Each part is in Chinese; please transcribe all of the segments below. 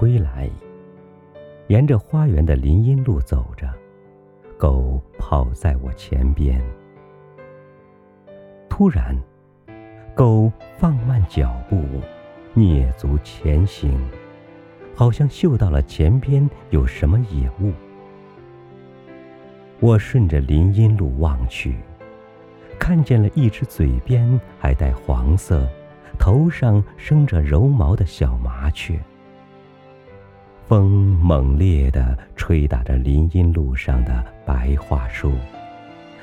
归来，沿着花园的林荫路走着，狗跑在我前边。突然，狗放慢脚步，蹑足前行，好像嗅到了前边有什么野物。我顺着林荫路望去，看见了一只嘴边还带黄色。头上生着柔毛的小麻雀，风猛烈地吹打着林荫路上的白桦树，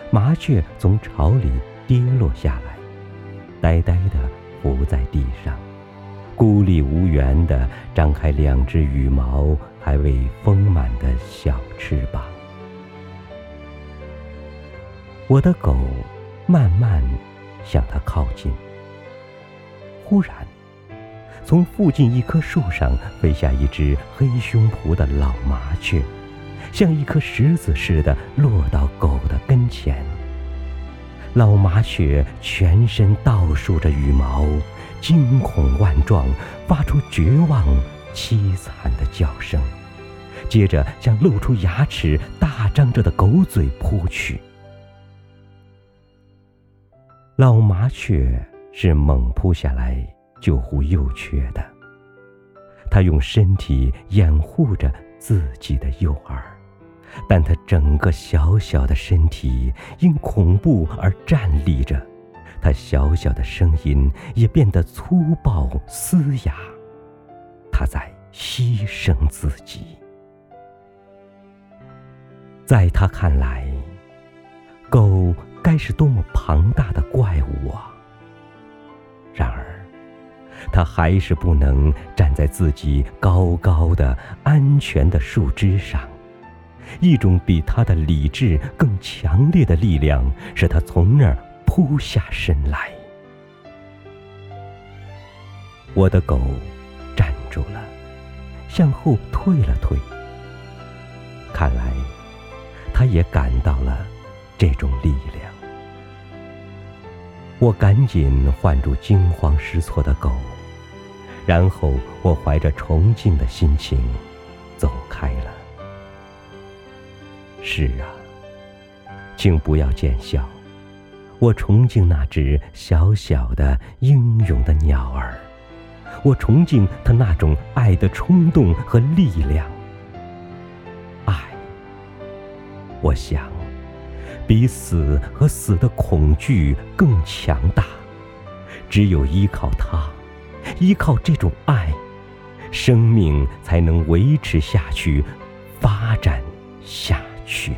麻雀从巢里跌落下来，呆呆地伏在地上，孤立无援地张开两只羽毛还未丰满的小翅膀。我的狗慢慢向它靠近。忽然，从附近一棵树上飞下一只黑胸脯的老麻雀，像一颗石子似的落到狗的跟前。老麻雀全身倒竖着羽毛，惊恐万状，发出绝望凄惨的叫声，接着向露出牙齿、大张着的狗嘴扑去。老麻雀。是猛扑下来救护幼雀的。他用身体掩护着自己的幼儿，但他整个小小的身体因恐怖而站立着，他小小的声音也变得粗暴嘶哑。他在牺牲自己。在他看来，狗该是多么庞大的怪物啊！然而，他还是不能站在自己高高的、安全的树枝上。一种比他的理智更强烈的力量使他从那儿扑下身来。我的狗站住了，向后退了退。看来，他也感到了这种力量。我赶紧唤住惊慌失措的狗，然后我怀着崇敬的心情走开了。是啊，请不要见笑，我崇敬那只小小的英勇的鸟儿，我崇敬它那种爱的冲动和力量。爱，我想。比死和死的恐惧更强大，只有依靠它，依靠这种爱，生命才能维持下去，发展下去。